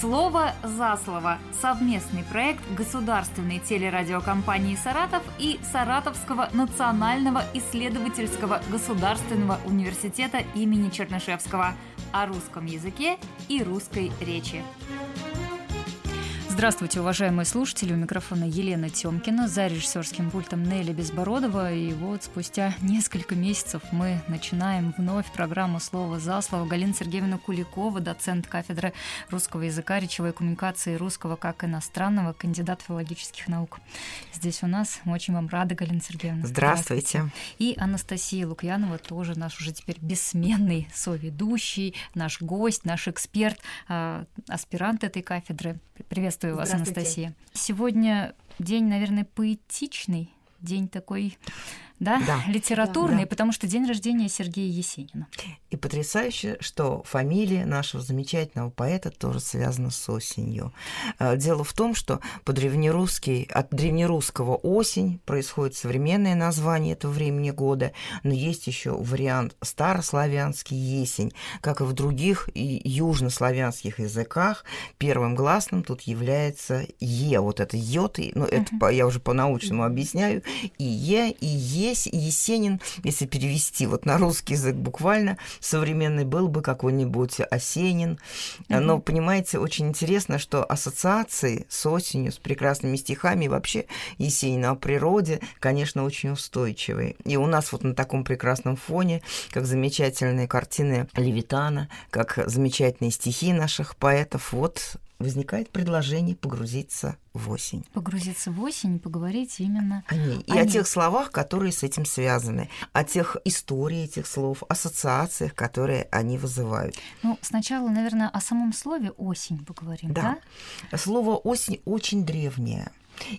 Слово за слово. Совместный проект государственной телерадиокомпании «Саратов» и Саратовского национального исследовательского государственного университета имени Чернышевского о русском языке и русской речи. Здравствуйте, уважаемые слушатели. У микрофона Елена Тёмкина, за режиссерским пультом Нелли Безбородова. И вот спустя несколько месяцев мы начинаем вновь программу «Слово за слово». Галина Сергеевна Куликова, доцент кафедры русского языка, речевой коммуникации русского как иностранного, кандидат филологических наук. Здесь у нас. Мы очень вам рады, Галина Сергеевна. Здравствуйте. Здравствуйте. И Анастасия Лукьянова, тоже наш уже теперь бессменный соведущий, наш гость, наш эксперт, а, аспирант этой кафедры. Приветствую Приветствую вас, Анастасия. Сегодня день, наверное, поэтичный, день такой да, да. литературный, да. потому что день рождения Сергея Есенина. И потрясающе, что фамилия нашего замечательного поэта тоже связана с осенью. Э, дело в том, что по-древнерусски, от древнерусского осень происходит современное название этого времени года, но есть еще вариант старославянский есень, как и в других и южнославянских языках. Первым гласным тут является е, вот это йод, ну это uh-huh. я уже по-научному объясняю, и е, и е здесь Есенин, если перевести вот на русский язык буквально, современный был бы какой-нибудь Осенин. Mm-hmm. Но, понимаете, очень интересно, что ассоциации с осенью, с прекрасными стихами и вообще Есенина о природе, конечно, очень устойчивые. И у нас вот на таком прекрасном фоне, как замечательные картины Левитана, как замечательные стихи наших поэтов, вот возникает предложение погрузиться в осень. Погрузиться в осень и поговорить именно о ней. И о, о тех словах, которые с этим связаны, о тех истории этих слов, ассоциациях, которые они вызывают. Ну, сначала, наверное, о самом слове осень поговорим, да? да? Слово осень очень древнее.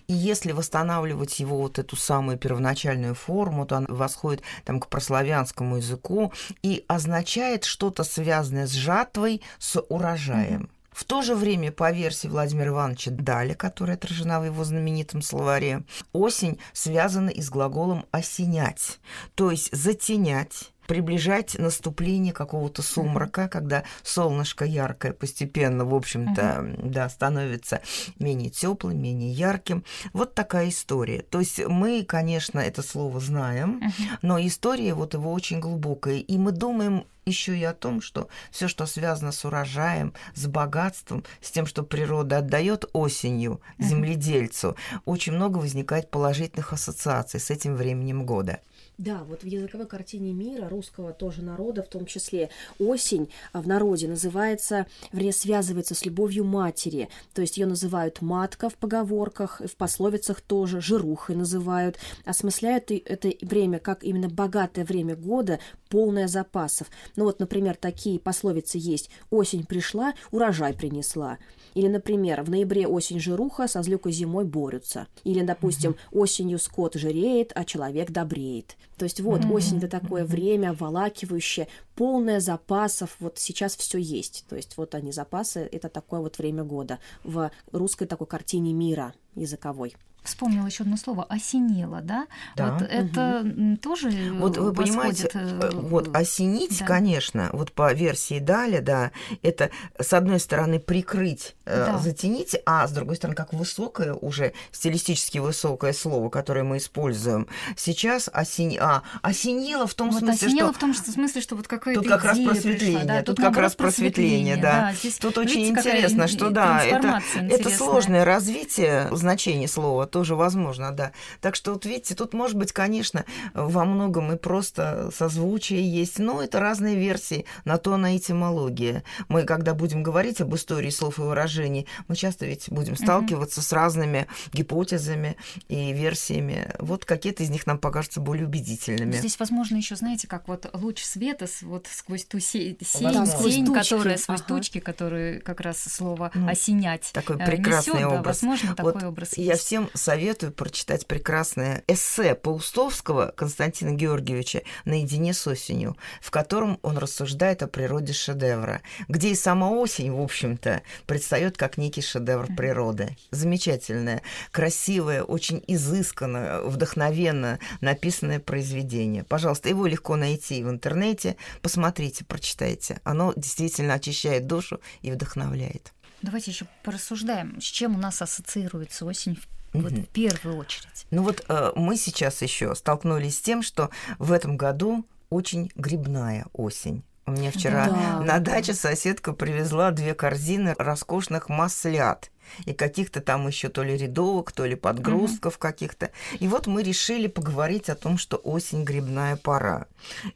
И если восстанавливать его вот эту самую первоначальную форму, то она восходит там к прославянскому языку и означает что-то связанное с жатвой, с урожаем. Mm-hmm. В то же время, по версии Владимира Ивановича Даля, которая отражена в его знаменитом словаре, осень связана и с глаголом «осенять», то есть «затенять», приближать наступление какого-то сумрака, когда солнышко яркое постепенно, в общем-то, uh-huh. да, становится менее теплым, менее ярким. Вот такая история. То есть мы, конечно, это слово знаем, uh-huh. но история вот его очень глубокая, и мы думаем еще и о том, что все, что связано с урожаем, с богатством, с тем, что природа отдает осенью земледельцу, очень много возникает положительных ассоциаций с этим временем года. Да, вот в языковой картине мира, русского тоже народа, в том числе осень а, в народе называется, вернее, связывается с любовью матери. То есть ее называют матка в поговорках, в пословицах тоже, жирухой называют. Осмысляют это время как именно богатое время года, полное запасов. Ну вот, например, такие пословицы есть. Осень пришла, урожай принесла. Или, например, в ноябре осень жируха, со злюкой зимой борются. Или, допустим, осенью скот жиреет, а человек добреет. То есть вот осень это такое время волакивающее, полное запасов. Вот сейчас все есть. То есть вот они запасы, это такое вот время года в русской такой картине мира языковой вспомнила еще одно слово осенело, да? да. Вот это угу. тоже Вот вы понимаете, э, вот осенить, да. конечно, вот по версии Даля, да, это с одной стороны прикрыть, э, да. затенить, а с другой стороны как высокое уже стилистически высокое слово, которое мы используем сейчас осень, а осенило в том вот смысле, осенело что в том что, смысле, что вот какая-то тут как раз просветление, пришла, да? тут, тут как раз просветление, да. да. Здесь, тут очень интересно, что да, это это сложное развитие значения слова тоже возможно, да. Так что вот видите, тут может быть, конечно, во многом и просто созвучие есть, но это разные версии, на то она этимология. Мы, когда будем говорить об истории слов и выражений, мы часто ведь будем сталкиваться mm-hmm. с разными гипотезами и версиями. Вот какие-то из них нам покажутся более убедительными. Здесь, возможно, еще, знаете, как вот луч света вот сквозь ту сень, да, тень, тучки. которая сквозь ага. тучки, которые как раз слово ну, осенять. Такой э, прекрасный несёт, образ. Да, возможно, такой вот образ. Я есть. всем советую прочитать прекрасное эссе Паустовского Константина Георгиевича «Наедине с осенью», в котором он рассуждает о природе шедевра, где и сама осень, в общем-то, предстает как некий шедевр природы. Замечательное, красивое, очень изысканное, вдохновенно написанное произведение. Пожалуйста, его легко найти в интернете. Посмотрите, прочитайте. Оно действительно очищает душу и вдохновляет. Давайте еще порассуждаем, с чем у нас ассоциируется осень в вот в первую очередь. Ну вот э, мы сейчас еще столкнулись с тем, что в этом году очень грибная осень. У меня вчера да. на даче соседка привезла две корзины роскошных маслят и каких-то там еще то ли рядовок, то ли подгрузков угу. каких-то. И вот мы решили поговорить о том, что осень грибная пора.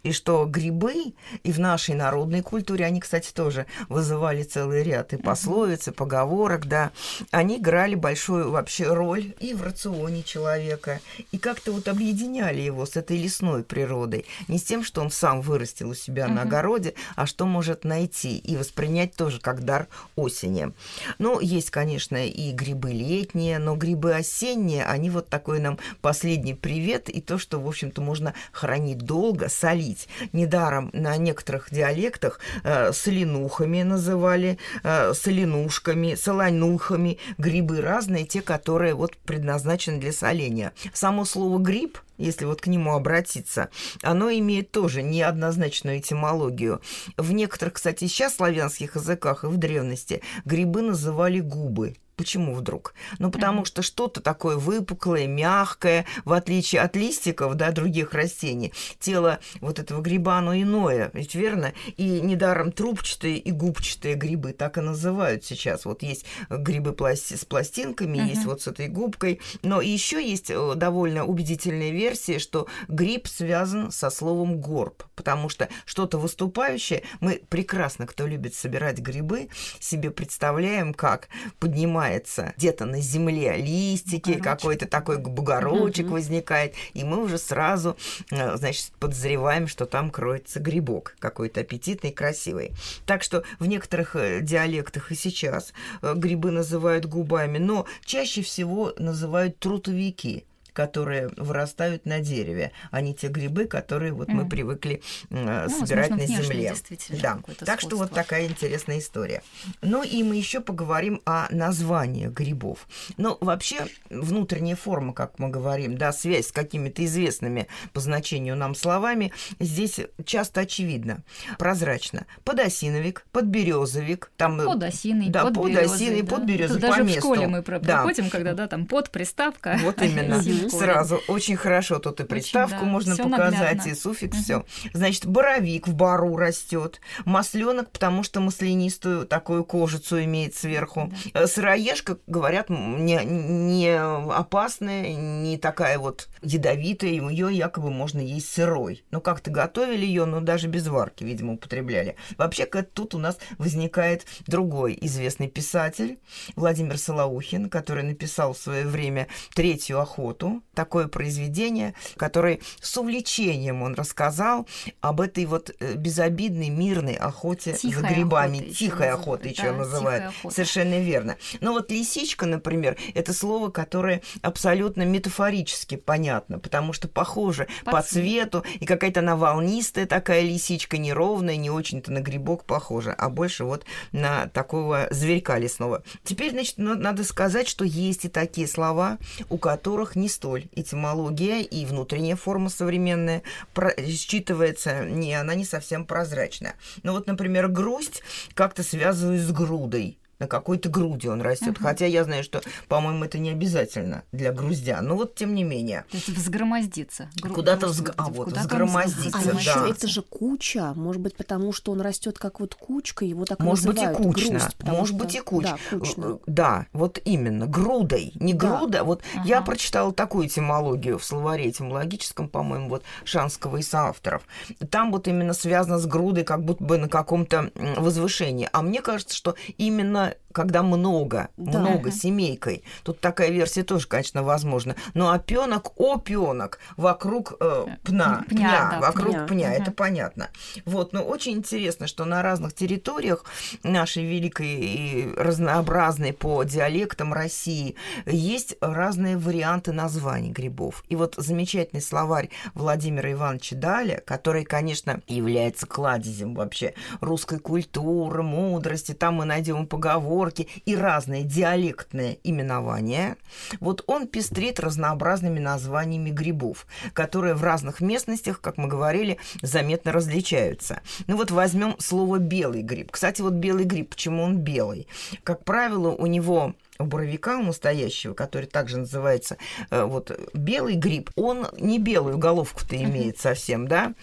И что грибы и в нашей народной культуре, они, кстати, тоже вызывали целый ряд и пословиц, и поговорок, да, они играли большую вообще роль и в рационе человека, и как-то вот объединяли его с этой лесной природой. Не с тем, что он сам вырастил у себя угу. на огороде, а что может найти и воспринять тоже как дар осени. Ну, есть, конечно, конечно, и грибы летние, но грибы осенние, они вот такой нам последний привет, и то, что, в общем-то, можно хранить долго, солить. Недаром на некоторых диалектах э, соленухами называли, э, соленушками, солонухами, грибы разные, те, которые вот предназначены для соления. Само слово «гриб» если вот к нему обратиться, оно имеет тоже неоднозначную этимологию. В некоторых, кстати, сейчас славянских языках и в древности грибы называли губы. Почему вдруг? Ну, потому mm-hmm. что что-то такое выпуклое, мягкое, в отличие от листиков, да, других растений. Тело вот этого гриба, оно иное, ведь верно? И недаром трубчатые и губчатые грибы так и называют сейчас. Вот есть грибы пласти- с пластинками, mm-hmm. есть вот с этой губкой. Но еще есть э, довольно убедительная версия, что гриб связан со словом горб, потому что что-то выступающее, мы прекрасно, кто любит собирать грибы, себе представляем, как поднимать поднимается где-то на земле листики, какой-то такой бугорочек угу. возникает, и мы уже сразу, э, значит, подозреваем, что там кроется грибок какой-то аппетитный, красивый. Так что в некоторых э, диалектах и сейчас э, грибы называют губами, но чаще всего называют трутовики которые вырастают на дереве, а не те грибы, которые вот mm. мы привыкли э, ну, собирать на земле. Да. Так что вот такая интересная история. Ну и мы еще поговорим о названиях грибов. Но вообще внутренняя форма, как мы говорим, да, связь с какими-то известными по значению нам словами, здесь часто очевидно, прозрачно. Подосиновик, подберезовик, там э, подосиный, да, подосиный, да. подберезовик по даже месту. в школе мы проходим, да. когда да, там под приставка. Вот именно сразу. Очень хорошо. Тут и приставку Очень, да. можно всё показать, наглядно. и суффикс, угу. все. Значит, боровик в бару растет, масленок, потому что маслянистую такую кожицу имеет сверху. Да. Э, сыроежка, говорят, не, не опасная, не такая вот ядовитая, ее якобы можно есть сырой. Но как-то готовили ее, но даже без варки, видимо, употребляли. Вообще, тут у нас возникает другой известный писатель, Владимир Солоухин, который написал в свое время «Третью охоту», такое произведение, которое с увлечением он рассказал об этой вот э, безобидной мирной охоте тихая за грибами. Охота тихая еще охота еще да, называют. Охота. Совершенно верно. Но вот лисичка, например, это слово, которое абсолютно метафорически понятно, потому что похоже по, по цвету, и какая-то она волнистая такая лисичка, неровная, не очень-то на грибок похожа, а больше вот на такого зверька лесного. Теперь, значит, надо сказать, что есть и такие слова, у которых не столь этимология и внутренняя форма современная считывается, не, она не совсем прозрачная. Ну вот, например, грусть как-то связывают с грудой на какой-то груди он растет. Угу. Хотя я знаю, что, по-моему, это не обязательно для груздя. Но вот тем не менее. То есть взгромоздиться. Гру... Куда-то взг... а, вот, куда взгромоздиться. А да. еще это же куча. Может быть, потому что он растет как вот кучка, его так Может быть и кучно. Грусть, Может что... быть и кучно. Да, кучно. Э, да, вот именно. Грудой. Не да. груда. Вот ага. я прочитала такую этимологию в словаре этимологическом, по-моему, вот Шанского и соавторов. Там вот именно связано с грудой, как будто бы на каком-то возвышении. А мне кажется, что именно not когда много, да. много семейкой. Тут такая версия тоже, конечно, возможна. Но опенок, опенок вокруг э, пна, пня, пня да, вокруг пня, пня угу. это понятно. Вот, но очень интересно, что на разных территориях нашей великой и разнообразной по диалектам России есть разные варианты названий грибов. И вот замечательный словарь Владимира Ивановича Даля, который, конечно, является кладезем вообще русской культуры, мудрости. Там мы найдем поговорки поговорки и разные диалектные именования, вот он пестрит разнообразными названиями грибов, которые в разных местностях, как мы говорили, заметно различаются. Ну вот возьмем слово белый гриб. Кстати, вот белый гриб, почему он белый? Как правило, у него у боровика, у настоящего, который также называется э, вот белый гриб, он не белую головку-то имеет совсем, да,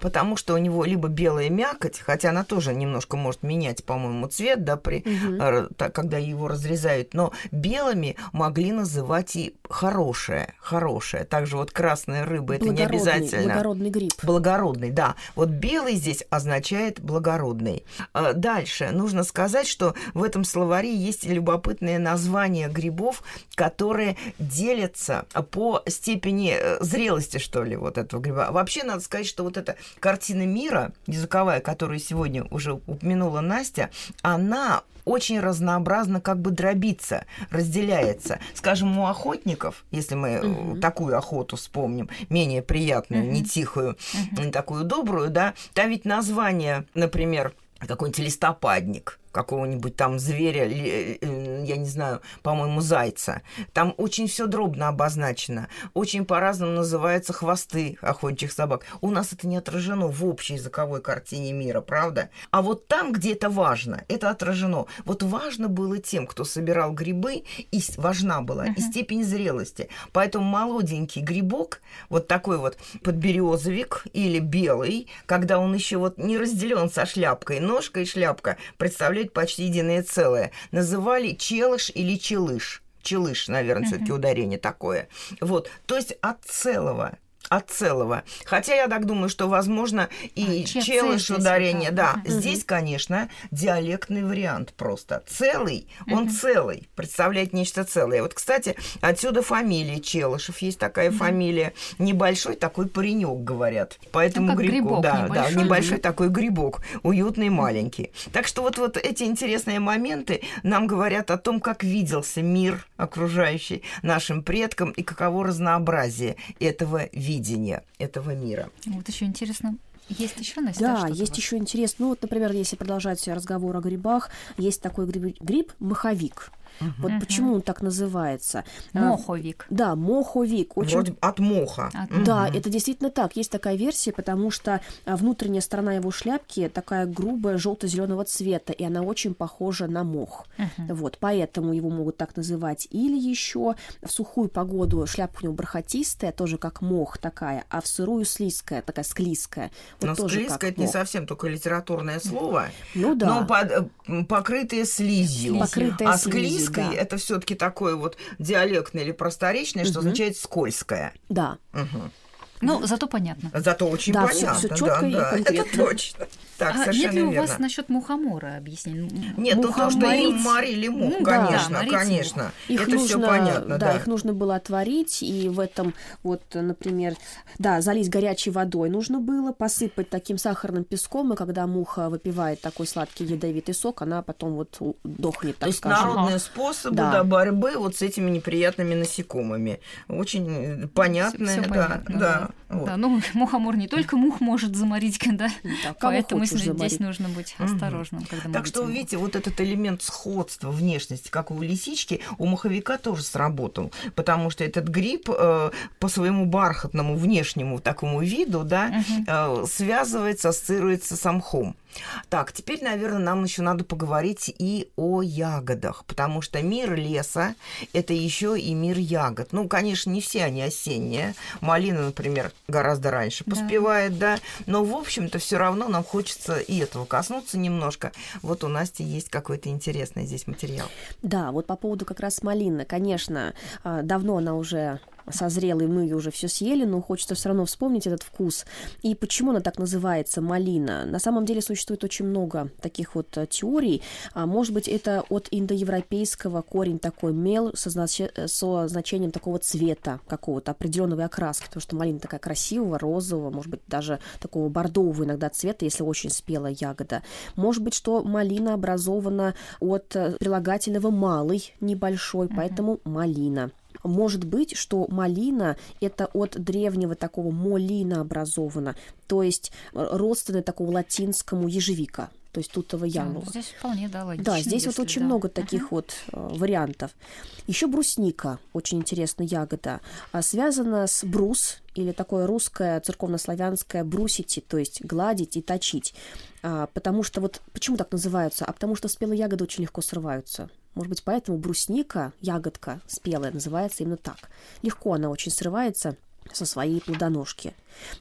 потому что у него либо белая мякоть, хотя она тоже немножко может менять, по-моему, цвет, да, при, угу. когда его разрезают, но белыми могли называть и хорошее, хорошее. Также вот красная рыба, это не обязательно. Благородный гриб. Благородный, да. Вот белый здесь означает благородный. А дальше нужно сказать, что в этом словаре есть любопытные названия названия грибов, которые делятся по степени э, зрелости, что ли, вот этого гриба. Вообще, надо сказать, что вот эта картина мира языковая, которую сегодня уже упомянула Настя, она очень разнообразно как бы дробится, разделяется. Скажем, у охотников, если мы угу. такую охоту вспомним, менее приятную, угу. не тихую, угу. не такую добрую, да, там ведь название, например, какой-нибудь листопадник – какого-нибудь там зверя, э, я не знаю, по-моему, зайца. Там очень все дробно обозначено. Очень по-разному называются хвосты охотничьих собак. У нас это не отражено в общей языковой картине мира, правда? А вот там, где это важно, это отражено. Вот важно было тем, кто собирал грибы, и важна была uh-huh. и степень зрелости. Поэтому молоденький грибок, вот такой вот подберезовик или белый, когда он еще вот не разделен со шляпкой, ножка и шляпка, представляете, составляют почти единое целое. Называли челыш или челыш. Челыш, наверное, все-таки ударение такое. Вот, то есть от целого от целого. Хотя я так думаю, что, возможно, и а, челыш ударение, да. Угу. Здесь, конечно, диалектный вариант просто. Целый, он угу. целый, представляет нечто целое. Вот, кстати, отсюда фамилия Челышев, есть такая угу. фамилия. Небольшой такой паренек, говорят. Поэтому ну, грибок, да, небольшой. да, небольшой такой грибок, уютный, маленький. Так что вот, вот эти интересные моменты нам говорят о том, как виделся мир окружающий нашим предкам и каково разнообразие этого вида видение этого мира. Вот еще интересно, есть еще Настя? Да, есть еще интересно. Ну вот, например, если продолжать разговор о грибах, есть такой гриб, гриб маховик. Угу. Вот угу. почему он так называется? А, моховик. Да, моховик. Очень... Вроде от моха. От... Да, угу. это действительно так. Есть такая версия, потому что а, внутренняя сторона его шляпки такая грубая желто-зеленого цвета, и она очень похожа на мох. Угу. Вот, поэтому его могут так называть. Или еще в сухую погоду шляпка у него бархатистая, тоже как мох такая, а в сырую слизкая, такая склизкая. Вот но тоже склизкая это не совсем только литературное слово. Ну да. Но под, э, покрытые слизью. Покрытые а слизью Английской да. это все-таки такое вот диалектное или просторечное, угу. что означает скользкое. Да. Угу. Ну, зато понятно. Зато очень да, понятно. Все, все четко да, и да, конкретно. Это точно. Так, а совершенно нет ли у верно. вас насчет мухомора объяснений? Нет, ну то, что им морили мух, ну, конечно, да, конечно. Их это нужно, все понятно, да, да. их нужно было отварить, и в этом вот, например, да, залить горячей водой нужно было, посыпать таким сахарным песком, и когда муха выпивает такой сладкий ядовитый сок, она потом вот дохнет, так То есть скажем. народные способы да. Да, борьбы вот с этими неприятными насекомыми. Очень понятные, все, все да, понятно, да. да. Вот. да. Ну, мухомор не только мух может заморить, да, да поэтому здесь заморить. нужно быть осторожным, угу. когда Так что, вы видите, вот этот элемент сходства внешности, как у лисички, у маховика тоже сработал, потому что этот гриб э, по своему бархатному внешнему такому виду, да, угу. э, связывается, ассоциируется с мхом. Так, теперь, наверное, нам еще надо поговорить и о ягодах, потому что мир леса – это еще и мир ягод. Ну, конечно, не все они осенние. Малина, например, гораздо раньше поспевает, да, да? но, в общем-то, все равно нам хочется и этого коснуться немножко. Вот у Насти есть какой-то интересный здесь материал. Да, вот по поводу как раз малины. Конечно, а, давно она уже созрела, и мы ее уже все съели, но хочется все равно вспомнить этот вкус. И почему она так называется малина? На самом деле существует очень много таких вот э, теорий. А, может быть, это от индоевропейского корень такой мел со, знач... со значением такого цвета какого-то определенного окраски, потому что малина такая красивого, розового, может быть, даже такого бордового иногда цвета, если очень спелая ягода. Может быть, что малина образована от э, прилагательного малый, небольшой, поэтому малина. Может быть, что малина – это от древнего такого молина образовано, то есть э, родственное такому латинскому ежевика. то есть тутовая яблоко. Ну, здесь вполне, да, логично. Да, здесь вот очень да. много таких uh-huh. вот э, вариантов. Еще брусника, очень интересная ягода, а, связана с брус, или такое русское церковнославянское брусити, то есть гладить и точить. А, потому что вот почему так называются? А потому что спелые ягоды очень легко срываются. Может быть, поэтому брусника, ягодка спелая, называется именно так. Легко она очень срывается со своей плодоножки.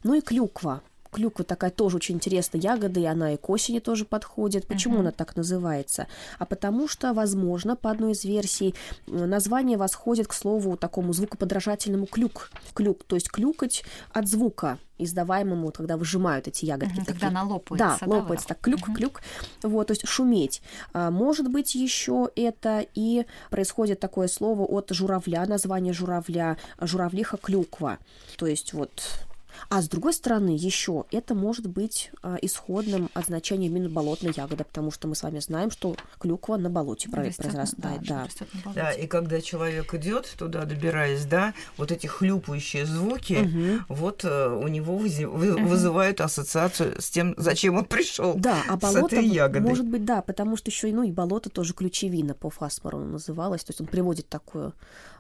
Ну и клюква. Клюква такая тоже очень интересная ягода, и она и к осени тоже подходит. Почему uh-huh. она так называется? А потому что, возможно, по одной из версий, название восходит к слову такому звукоподражательному клюк. Клюк, то есть клюкать от звука издаваемому, когда выжимают эти ягодки. Угу, когда она лопается. Да, лопается, так клюк-клюк. Угу. Вот, то есть шуметь. А, может быть, еще это и происходит такое слово от журавля, название журавля, журавлиха клюква. То есть вот а с другой стороны, еще это может быть а, исходным от значения именно болотной ягоды, потому что мы с вами знаем, что клюква на болоте растет, произрастает. Да, да. да, и когда человек идет туда, добираясь, да, вот эти хлюпающие звуки, угу. вот э, у него вызи- угу. вызывают ассоциацию с тем, зачем он пришел. Да, а болото может быть, да, потому что еще ну, и болото тоже ключевина по Фасмару называлось, то есть он приводит такую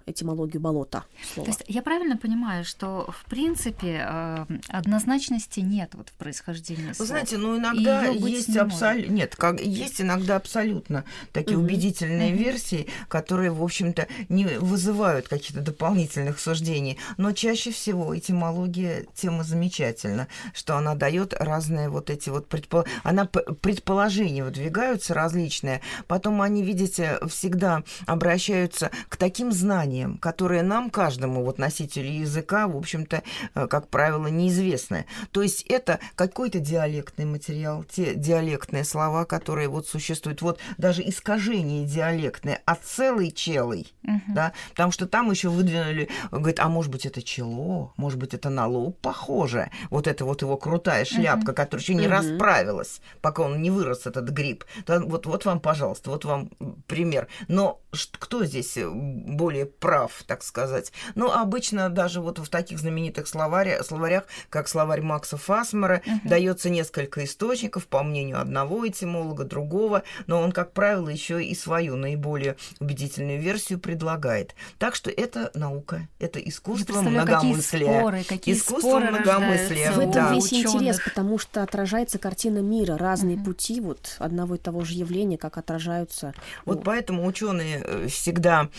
этимологию болота. Слова. То есть я правильно понимаю, что в принципе э, однозначности нет вот в происхождении слов? Вы знаете, ну иногда есть абсолютно нет, как есть иногда абсолютно такие угу. убедительные угу. версии, которые в общем-то не вызывают каких-то дополнительных суждений, но чаще всего этимология тема замечательна, что она дает разные вот эти вот предпол... она предположения выдвигаются различные, потом они, видите, всегда обращаются к таким знаниям знаниям, которые нам, каждому вот носителю языка, в общем-то, э, как правило, неизвестны. То есть это какой-то диалектный материал, те диалектные слова, которые вот существуют, вот даже искажение диалектное, а целый челый, угу. да, потому что там еще выдвинули, говорит, а может быть это чело, может быть это на лоб похоже, вот это вот его крутая шляпка, угу. которая еще не угу. расправилась, пока он не вырос этот гриб. Вот, вот вам, пожалуйста, вот вам пример. Но кто здесь более прав, так сказать. Но обычно даже вот в таких знаменитых словаря, словарях, как словарь Макса Фасмера, uh-huh. дается несколько источников, по мнению одного этимолога, другого, но он, как правило, еще и свою наиболее убедительную версию предлагает. Так что это наука, это искусство многомыслия. Какие споры, какие искусство споры многомыслия. В этом да. весь ученых. интерес, потому что отражается картина мира, разные uh-huh. пути вот одного и того же явления, как отражаются. Вот ну... поэтому ученые э, всегда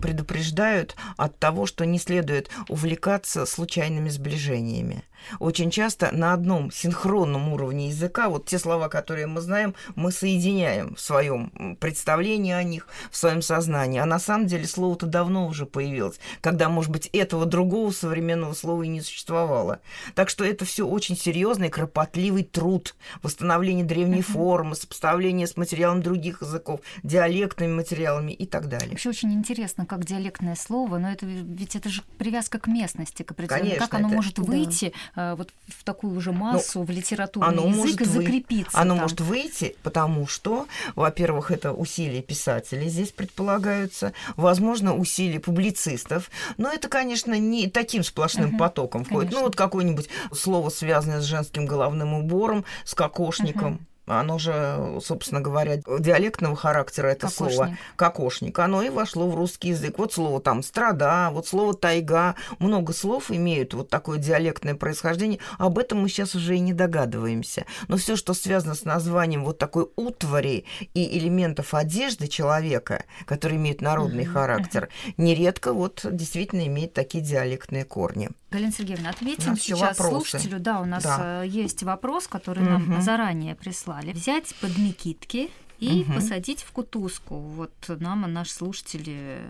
предупреждают предупреждают от того, что не следует увлекаться случайными сближениями. Очень часто на одном синхронном уровне языка вот те слова, которые мы знаем, мы соединяем в своем представлении о них, в своем сознании. А на самом деле слово-то давно уже появилось, когда, может быть, этого другого современного слова и не существовало. Так что это все очень серьезный, кропотливый труд восстановления древней формы, сопоставления с материалом других языков, диалектными материалами и так далее. Вообще очень интересно, как диалектное слово, но это ведь это же привязка к местности, к определенному. Конечно, как оно это... может выйти вот в такую уже ну, массу, ну, в литературный оно язык может и закрепиться. Вы... Оно там. может выйти, потому что, во-первых, это усилия писателей здесь предполагаются, возможно, усилия публицистов, но это, конечно, не таким сплошным угу, потоком входит. Ну, вот какое-нибудь слово, связанное с женским головным убором, с кокошником. Угу оно же, собственно говоря, диалектного характера это кокошник. слово кокошник, оно и вошло в русский язык. Вот слово там страда, вот слово тайга, много слов имеют вот такое диалектное происхождение. Об этом мы сейчас уже и не догадываемся. Но все, что связано с названием вот такой утвари и элементов одежды человека, которые имеют народный uh-huh. характер, нередко вот действительно имеет такие диалектные корни. Галина Сергеевна, ответим сейчас вопросы. слушателю. Да, у нас да. Э, есть вопрос, который угу. нам заранее прислали. Взять под Микитки и угу. посадить в кутузку. Вот нам наш слушатель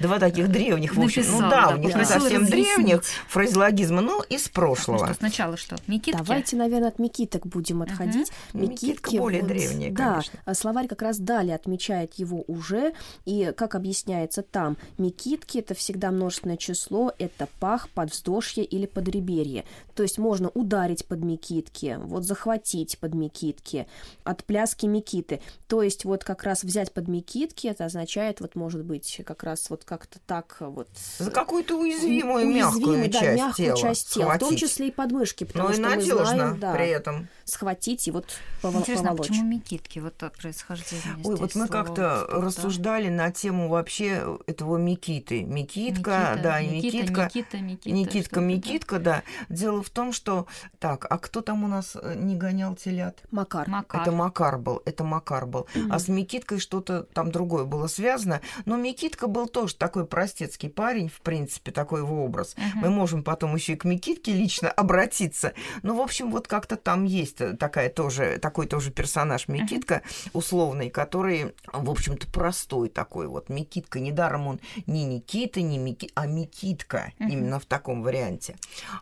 Два таких древних, написал, в общем. Ну да, да у них не совсем древних фразеологизма, но из прошлого. Что, сначала что? Микитки? Давайте, наверное, от микиток будем отходить. Угу. Микитки Микитка более вот, древние, Да, словарь как раз далее отмечает его уже, и как объясняется там, микитки – это всегда множественное число, это пах, подвздошье или подреберье. То есть можно ударить под микитки, вот захватить под микитки, от пляски микиты. То есть вот как раз взять под Микитки, это означает, вот может быть, как раз вот как-то так вот... За какую-то уязвимую, мягкую да, часть мягкую тела часть тела, схватить. в том числе и подмышки, потому Но что и надежно мы знаем, да, при этом. схватить и вот Интересно, а поволочь. почему Микитки? Вот так происхождение Ой, здесь вот мы как-то вот, да. рассуждали на тему вообще этого Микиты. Микитка, Никита, да, и Никита, Микитка. Никита, Никита, Никитка, да. Микитка, да. Дело в том, что... Так, а кто там у нас э, не гонял телят? Макар. Макар. Это Макар был, это Макар был. А с Микиткой что-то там другое было связано. Но Микитка был тоже такой простецкий парень, в принципе, такой его образ. Мгм. Мы можем потом еще и к Микитке лично обратиться. Ну, в общем, вот как-то там есть такая тоже, такой тоже персонаж Микитка условный, который, в общем-то, простой такой вот. Микитка, недаром он не Никита, не Мики, а Микитка, Мгм. именно в таком варианте.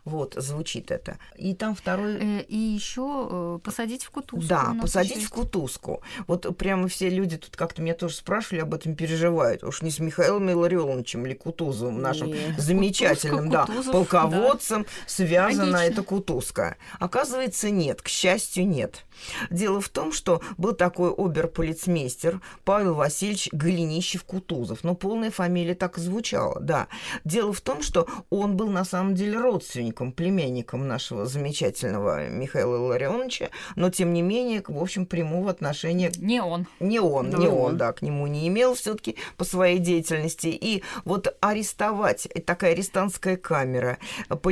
Вот, звучит это. И там второй... Э, И еще посадить в кутузку. Да, посадить в кутузку. Вот прямо все люди тут как-то меня тоже спрашивали об этом, переживают. Уж не с Михаилом Илларионовичем или Кутузовым, нашим Не. замечательным, Кутузка, да, Кутузов, полководцем, связана Логично. эта кутузка. Оказывается, нет, к счастью, нет. Дело в том, что был такой оберполицмейстер Павел Васильевич Голенищев-Кутузов. Но полная фамилия так и звучала, да. Дело в том, что он был на самом деле родственником, племянником нашего замечательного Михаила Илларионовича, но тем не менее, в общем, прямого отношения Не он. не он, Да, не он. да, к нему не имел все-таки по своей деятельности. И вот арестовать, такая арестантская камера,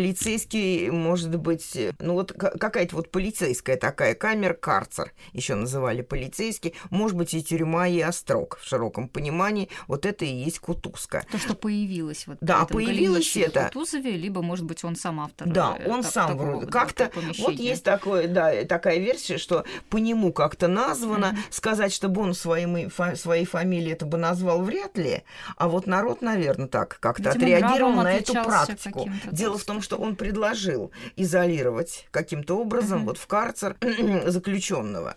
полицейский, может быть, ну вот ка- какая-то вот полицейская такая камера, карцер еще называли полицейский, может быть, и тюрьма, и острог в широком понимании, вот это и есть Кутузка. То, что появилось вот Да, появилось это. Кутузове, либо, может быть, он сам автор. Да, э, он так- сам такого Как-то вот есть такое, да, такая версия, что по нему как-то названо. Мгм. Сказать, чтобы он своими, фа- своей фамилией это бы назвал вряд ли. А вот народ, наверное, так как-то Видимо, отреагировал на эту практику. Дело в том, что он предложил изолировать каким-то образом Мгм. вот в карцер заключенного.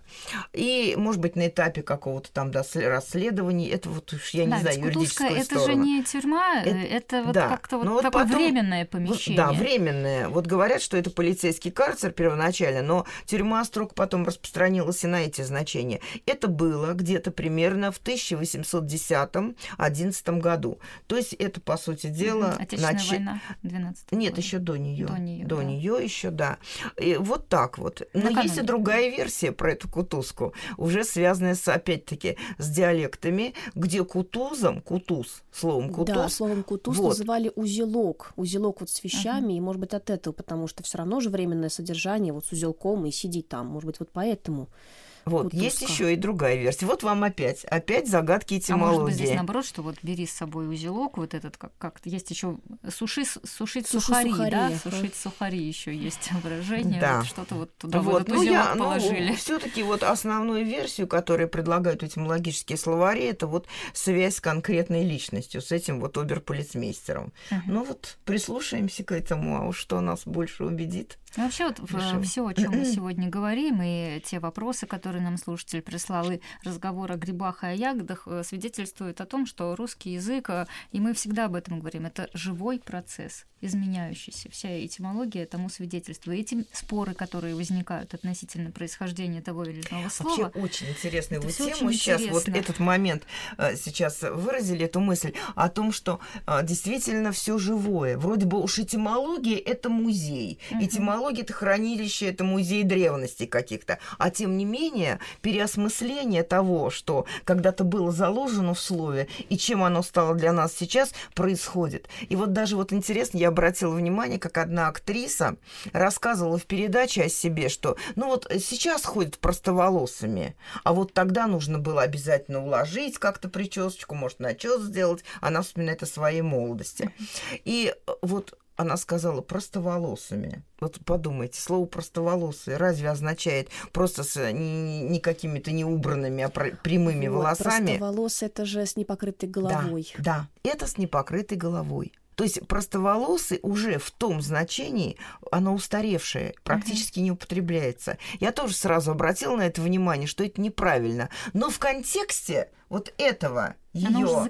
И, может быть, на этапе какого-то там расследования, это вот уж я Да, не знаю, юридическую это же сторону. не тюрьма, э, Это- это, вот да. как-то вот Но вот такое потом- временное помещение. Да, временное. Вот говорят, что это полицейский карцер первоначально, но тюрьма строк потом распространилась и на эти значения. Это было где-то примерно в 1810-11 году. То есть это, по сути дела... Отечественная начи- война 12 Нет, еще до нее. До неё, До да. нее еще, да. И вот так вот. Но есть и Накануне. другая версия про эту кутузку, уже связанная с, опять-таки, с диалектами, где кутузом, кутуз, словом кутуз, Да, словом кутуз Вот. называли узелок. Узелок вот с вещами, и, может быть, от этого, потому что все равно же временное содержание вот с узелком и сидеть там. Может быть, вот поэтому. Вот, Кутузка. есть еще и другая версия. Вот вам опять, опять загадки А этимологии. может быть здесь наоборот, что вот бери с собой узелок, вот этот как как есть еще суши сушить Суши сухари, сухари, да, ага. сушить сухари еще есть выражение, Да. вот что-то вот туда в вот, этот ну, узелок я, положили. все-таки вот основную версию, которую предлагают этимологические словари, это вот связь с конкретной личностью, с этим вот оберполицмейстером. Мгм. Ну вот прислушаемся к этому, а уж что нас больше убедит. Ну, вообще вот все, о чем мы сегодня говорим, и те вопросы, которые нам слушатель прислал, и разговор о грибах и о ягодах э, свидетельствуют о том, что русский язык, э, и мы всегда об этом говорим, это живой процесс, изменяющийся. Вся этимология тому свидетельствует. Эти споры, которые возникают относительно происхождения того или иного слова, Вообще очень интересную всё тему очень сейчас, вот интересно. этот момент э, сейчас выразили эту мысль о том, что действительно все живое. Вроде бы уж этимология это музей, этимология это хранилище, это музей древности каких-то. А тем не менее переосмысление того, что когда-то было заложено в слове и чем оно стало для нас сейчас, происходит. И вот даже вот интересно, я обратила внимание, как одна актриса рассказывала в передаче о себе, что ну вот сейчас ходят простоволосыми, а вот тогда нужно было обязательно уложить как-то причесочку, может, начес сделать. Она вспоминает о своей молодости. И вот она сказала простоволосыми. Вот подумайте, слово простоволосые разве означает просто с не, не какими-то неубранными, а прямыми Вот, волосами? Простоволосый это же с непокрытой головой. Да, да, это с непокрытой головой. То есть простоволосый уже в том значении, оно устаревшее, практически не употребляется. Я тоже сразу обратила на это внимание, что это неправильно. Но в контексте, вот этого ее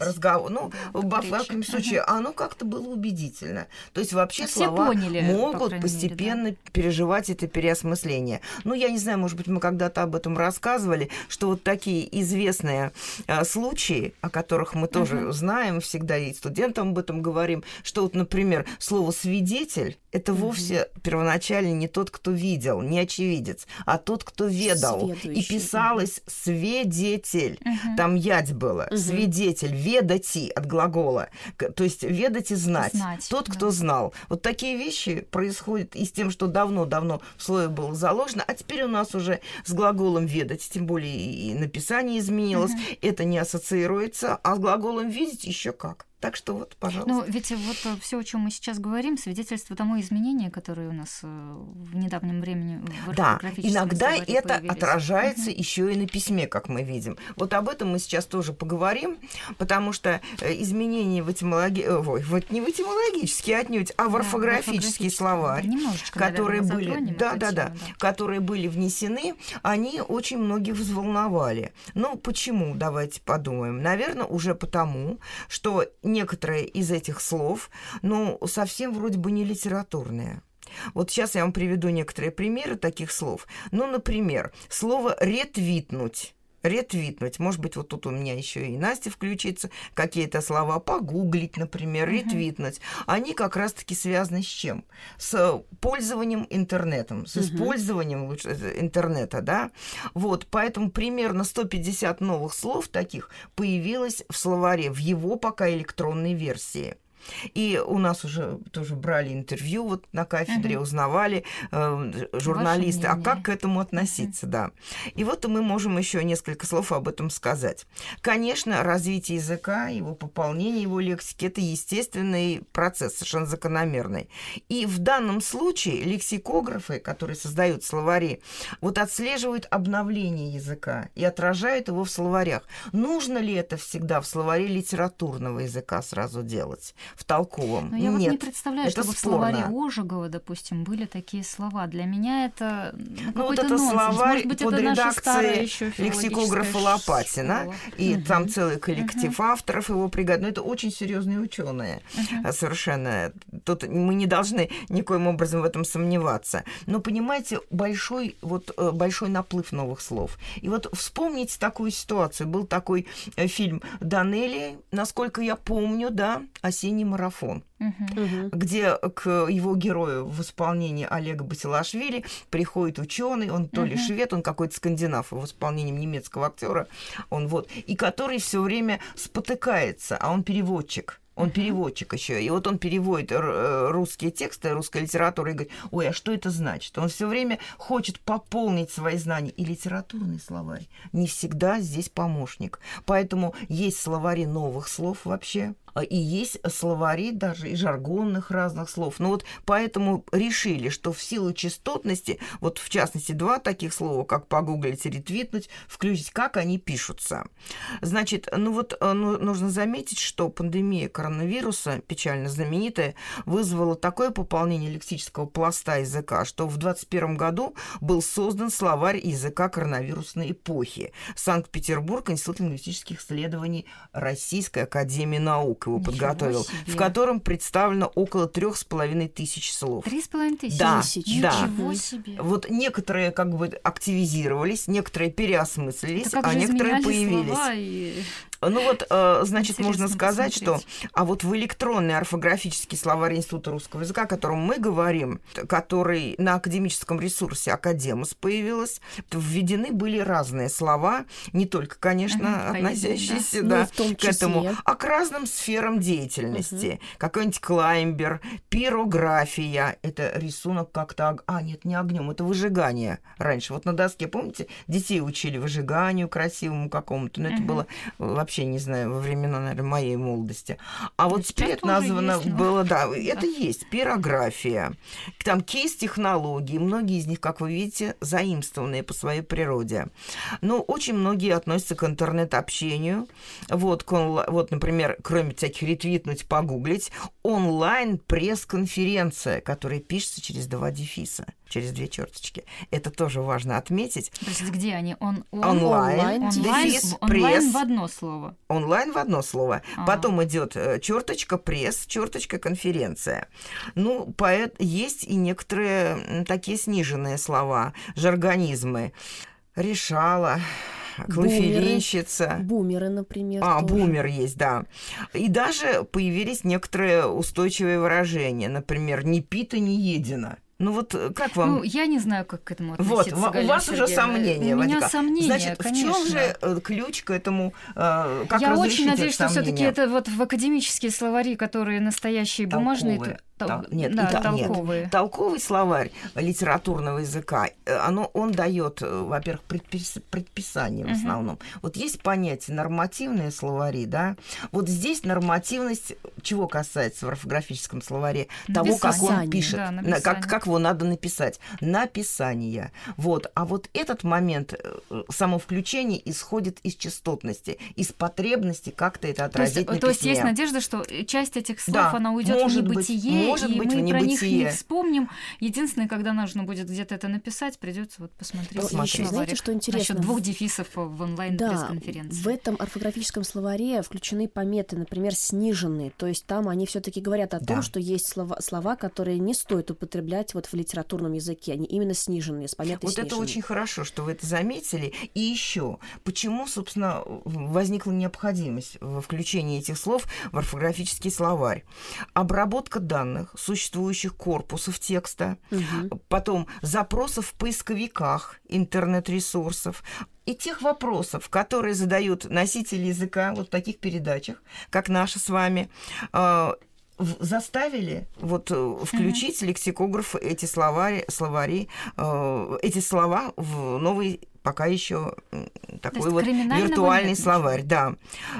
разговор, ну, да, во всяком случае, ага. оно как-то было убедительно. То есть вообще Все слова поняли, могут по постепенно мере, да? переживать это переосмысление. Ну, я не знаю, может быть, мы когда-то об этом рассказывали, что вот такие известные а, случаи, о которых мы тоже ага. знаем, всегда и студентам об этом говорим, что вот, например, слово «свидетель» — это ага. вовсе первоначально не тот, кто видел, не очевидец, а тот, кто ведал. И писалось «свидетель». Ага. Там ядь было угу. свидетель, ведати от глагола, то есть ведать и знать. знать Тот, да. кто знал. Вот такие вещи происходят и с тем, что давно-давно в слове было заложено, а теперь у нас уже с глаголом ведать, тем более и написание изменилось, угу. это не ассоциируется, а с глаголом видеть еще как. Так что вот, пожалуйста. Ну, ведь вот э, все, о чем мы сейчас говорим, свидетельство тому изменения, которые у нас э, в недавнем времени в Да, иногда это появились. отражается угу. еще и на письме, как мы видим. Вот об этом мы сейчас тоже поговорим, потому что э, изменения в этимологии, ой, вот не в этимологические отнюдь, а в да, орфографические словарь, которые были, да, да, да, да, которые были внесены, они очень многих взволновали. Ну, почему? Давайте подумаем. Наверное, уже потому, что некоторые из этих слов, ну, совсем вроде бы не литературные. Вот сейчас я вам приведу некоторые примеры таких слов. Ну, например, слово «ретвитнуть» ретвитнуть. Может быть, вот тут у меня еще и Настя включится, какие-то слова погуглить, например, uh-huh. ретвитнуть. Они как раз-таки связаны с чем? С пользованием интернетом, с uh-huh. использованием лучше, э, интернета, да? Вот, поэтому примерно 150 новых слов таких появилось в словаре в его пока электронной версии. И у нас уже тоже брали интервью вот на кафедре, угу. узнавали э, журналисты, а как к этому относиться, угу. да. И вот мы можем еще несколько слов об этом сказать. Конечно, развитие языка, его пополнение его лексики – это естественный процесс, совершенно закономерный. И в данном случае лексикографы, которые создают словари, вот отслеживают обновление языка и отражают его в словарях. Нужно ли это всегда в словаре литературного языка сразу делать? В толковом. Но я Нет, вот не представляю, это чтобы спорно. в словаре Ожегова, допустим, были такие слова. Для меня это ну, ну вот это нонсенс. словарь Может быть, под это редакцией лексикографа Лопатина, школа. и угу. там целый коллектив угу. авторов его пригодно. Ну, это очень серьезные ученые, угу. совершенно. Тут мы не должны никоим образом в этом сомневаться. Но понимаете, большой вот э, большой наплыв новых слов. И вот вспомните такую ситуацию. Был такой э, фильм Данели, насколько я помню, да, осенний осенний марафон, угу. где к его герою в исполнении Олега Басилашвили приходит ученый, он то ли швед, он какой-то скандинав, в исполнении немецкого актера, он вот, и который все время спотыкается, а он переводчик. Он uh-huh. переводчик еще. И вот он переводит э, русские тексты, русская литература, и говорит, ой, а что это значит? Он все время хочет пополнить свои знания. И литературный словарь не всегда здесь помощник. Поэтому есть словари новых слов вообще, и есть словари даже и жаргонных разных слов. Ну вот поэтому решили, что в силу частотности, вот в частности два таких слова, как погуглить и ретвитнуть, включить, как они пишутся. Значит, ну вот э, ну, нужно заметить, что пандемия коронавируса, печально знаменитая, вызвала такое пополнение лексического пласта языка, что в 2021 году был создан словарь языка коронавирусной эпохи. Санкт-Петербург, Институт лингвистических исследований Российской Академии Наук его Ничего подготовил, себе. в котором представлено около трех с половиной тысяч слов. Три с половиной тысячи? Да, тысяч. да. Ничего себе. Вот некоторые как бы активизировались, некоторые переосмыслились, а некоторые появились. И... Ну вот, э, значит, Интересно можно сказать, посмотреть. что... А вот в электронный орфографический словарь Института русского языка, о котором мы говорим, который на академическом ресурсе Академус появилась, введены были разные слова, не только, конечно, ага, относящиеся да. Да, ну, к этому, а к разным сферам деятельности. Угу. Какой-нибудь клаймбер, пирография, это рисунок как-то... А, нет, не огнем, это выжигание раньше. Вот на доске, помните, детей учили выжиганию красивому какому-то, но угу. это было вообще вообще не знаю, во времена, наверное, моей молодости. А вот это названо есть, было, да, да, это есть пирография. Там кейс-технологии, многие из них, как вы видите, заимствованные по своей природе. Но очень многие относятся к интернет-общению. Вот, вот, например, кроме всяких ретвитнуть, погуглить, онлайн пресс-конференция, которая пишется через два дефиса через две черточки. Это тоже важно отметить. То есть где они? Он, он, онлайн, онлайн, дефис, онлайн пресс. в одно слово. Онлайн в одно слово. А. Потом идет э, черточка пресс, черточка конференция. Ну, поэт, есть и некоторые такие сниженные слова, жаргонизмы. Решала, клофелинщица. Бумеры, например. А, тоже. бумер есть, да. И даже появились некоторые устойчивые выражения. Например, «не пита, не едено». Ну вот э, как вам? Ну, я не знаю, как к этому Вот, относиться. у Галина вас уже Сергеевна. сомнения У меня возникают. сомнения, Значит, конечно. в чем же э, ключ к этому? э, Как я очень надеюсь, что все-таки это вот в академические словари, которые настоящие бумажные, Толковые. То- Тол- нет, да, и та- нет. толковые. Толковый словарь литературного языка, э, оно, он дает, э, во-первых, предпис- предписание в Мгм. основном. Вот есть понятие нормативные словари, да. Вот здесь нормативность чего касается в орфографическом словаре? Того, как он Написание. пишет, Да, написание. как, как его надо написать. Написание. Вот. А вот этот момент, э, само включение исходит из частотности, из потребности как-то это То есть, отразить на то есть есть надежда, что часть этих слов, Да, она уйдет в может быть, небытие, может и быть, в мы про них не вспомним. Единственное, когда нужно будет где-то это написать, придется вот посмотреть. В Посмотреть. еще, знаете, что интересно? Насчет двух дефисов в Да, онлайн-пресс-конференции. в этом орфографическом словаре включены пометы, например, сниженные. То есть там они все-таки говорят о Да. том, что есть слова, слова, которые не стоит употреблять вот в литературном языке. Они именно сниженные, с пометой Вот это сниженные. очень хорошо, что вы это заметили. И еще, почему, собственно, возникла необходимость во включении этих слов в орфографический словарь? Обработка данных, существующих корпусов текста, Мгм. потом запросов в поисковиках интернет-ресурсов, и тех вопросов, которые задают носители языка вот в таких передачах, как наша с вами, э, заставили вот э, включить лексикограф эти словари, словари, э, эти слова в новый пока еще такой вот виртуальный нет словарь, да.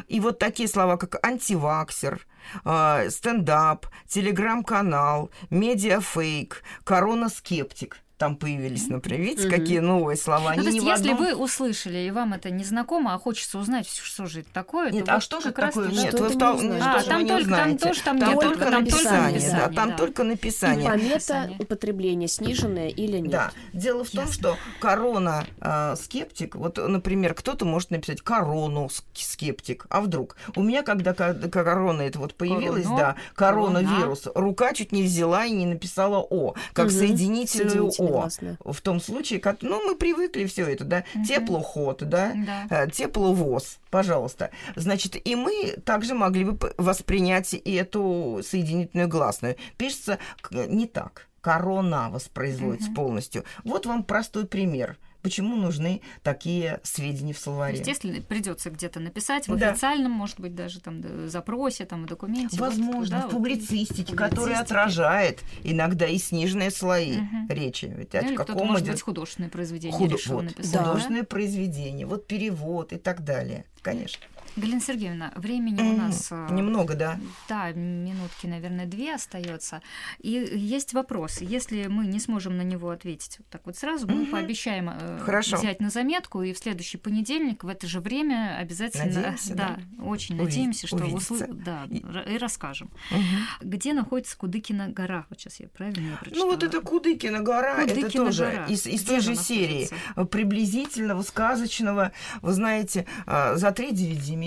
И вот такие слова, как антиваксер, э, стендап, телеграм-канал, медиафейк, корона-скептик. Там появились, например, видите, Мгм. какие новые слова. Ну, то есть, если одном- вы услышали, и вам это не знакомо, а хочется узнать, что же это такое, Нет, то а что же как раз такое? таки- Нет, Что вы в тол- не что А, там вы не только- там тоже там Там нет, только там только написание, да, там да. только И написание. помета Написание. употребления сниженное или нет. Да. Дело в том, что корона а, скептик, вот, например, кто-то может написать корону ск- скептик, а вдруг? У меня, когда ко- корона это вот появилась, да, коронавирус, рука чуть не взяла и не написала О, как соединительную Гласное. В том случае, как, ну, мы привыкли все это, да, Мгм. теплоход, да, Да. э, тепловоз, пожалуйста. Значит, и мы также могли бы воспринять и эту соединительную гласную. Пишется не так. Корона воспроизводится Мгм. полностью. Вот вам простой пример. Почему нужны такие сведения в словаре? если придется где-то написать, в Да. официальном, может быть, даже там запросе, там, документе. вот, Возможно, да, в вот, публицистике, которая публицистике. отражает иногда и сниженные слои Мгм. речи. Ведь о или кто-то, каком может быть, художественное произведение худо- решил вот, написать. Да. художественное произведение, вот перевод и так далее. Конечно. Галина Сергеевна, времени у нас... э, Немного, да. Да, минутки, наверное, две остается. И есть вопрос. Если мы не сможем на него ответить вот так вот сразу, мы пообещаем э, Хорошо. взять на заметку, и в следующий понедельник в это же время обязательно... Надеемся, да, очень Уви- надеемся, что услы- да, И- расскажем. Мгм. Где находится Кудыкина гора? Вот сейчас я правильно её прочитала? Ну вот это Кудыкина гора, это Кудыкина тоже гора. из, из Где той же серии находится? э, приблизительного, сказочного, вы знаете, а, за три девять земель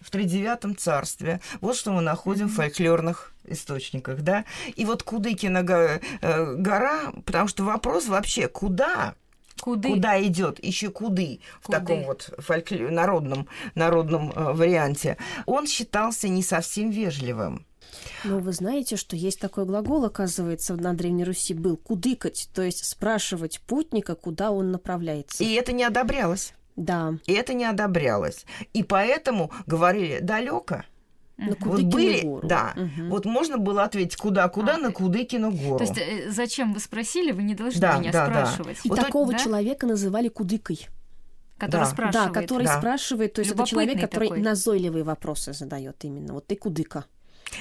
в тридевятом царстве. Вот что мы находим в фольклорных источниках, да. И вот Кудыкина э, гора, потому что вопрос вообще, куда Куды? Куда идет? Еще куды в Куды. таком вот фолькле- народном, народном э, варианте. Он считался не совсем вежливым. Но вы знаете, что есть такой глагол, оказывается, на Древней Руси был «кудыкать», то есть спрашивать путника, куда он направляется. И это не одобрялось. Да, И это не одобрялось. И поэтому говорили далеко. на. Вот были, гору. да. Мгм. Вот можно было ответить куда-куда А, на Кудыкину гору. То есть, э, зачем вы спросили, вы не должны Да, меня да, да. спрашивать. И вот такого да? человека называли кудыкой. Который Да. спрашивает. Да, который Да. спрашивает, то есть это человек, который такой. назойливые вопросы задает именно. Вот ты кудыка.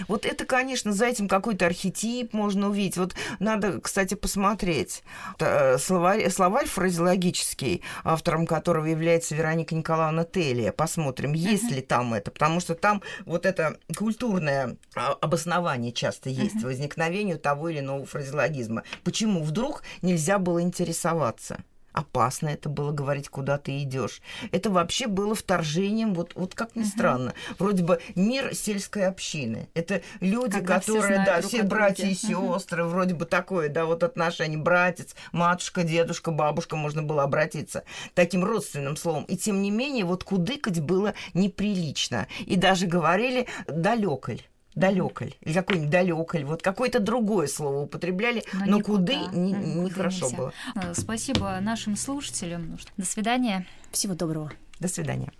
Вот это, конечно, за этим какой-то архетип можно увидеть. Вот надо, кстати, посмотреть. Э, словарь, словарь фразеологический, автором которого является Вероника Николаевна Телия. Посмотрим, есть uh-huh. ли там это. Потому что там вот это культурное а, обоснование часто есть uh-huh. возникновению того или иного фразеологизма. Почему вдруг нельзя было интересоваться? Опасно это было говорить, куда ты идешь. Это вообще было вторжением, вот, вот как ни странно, вроде бы мир сельской общины. Это люди, Когда которые, да, все братья и сестры, uh-huh. вроде бы такое, да, вот отношения, братец, матушка, дедушка, бабушка, можно было обратиться таким родственным словом. И тем не менее, вот кудыкать было неприлично. И даже говорили далеколь далеколь, или какой-нибудь далеколь, вот какое-то другое слово употребляли, но, но куды нехорошо не, не было. Э, спасибо нашим слушателям. До свидания. Всего доброго. До свидания.